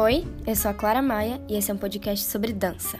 Oi, eu sou a Clara Maia e esse é um podcast sobre dança.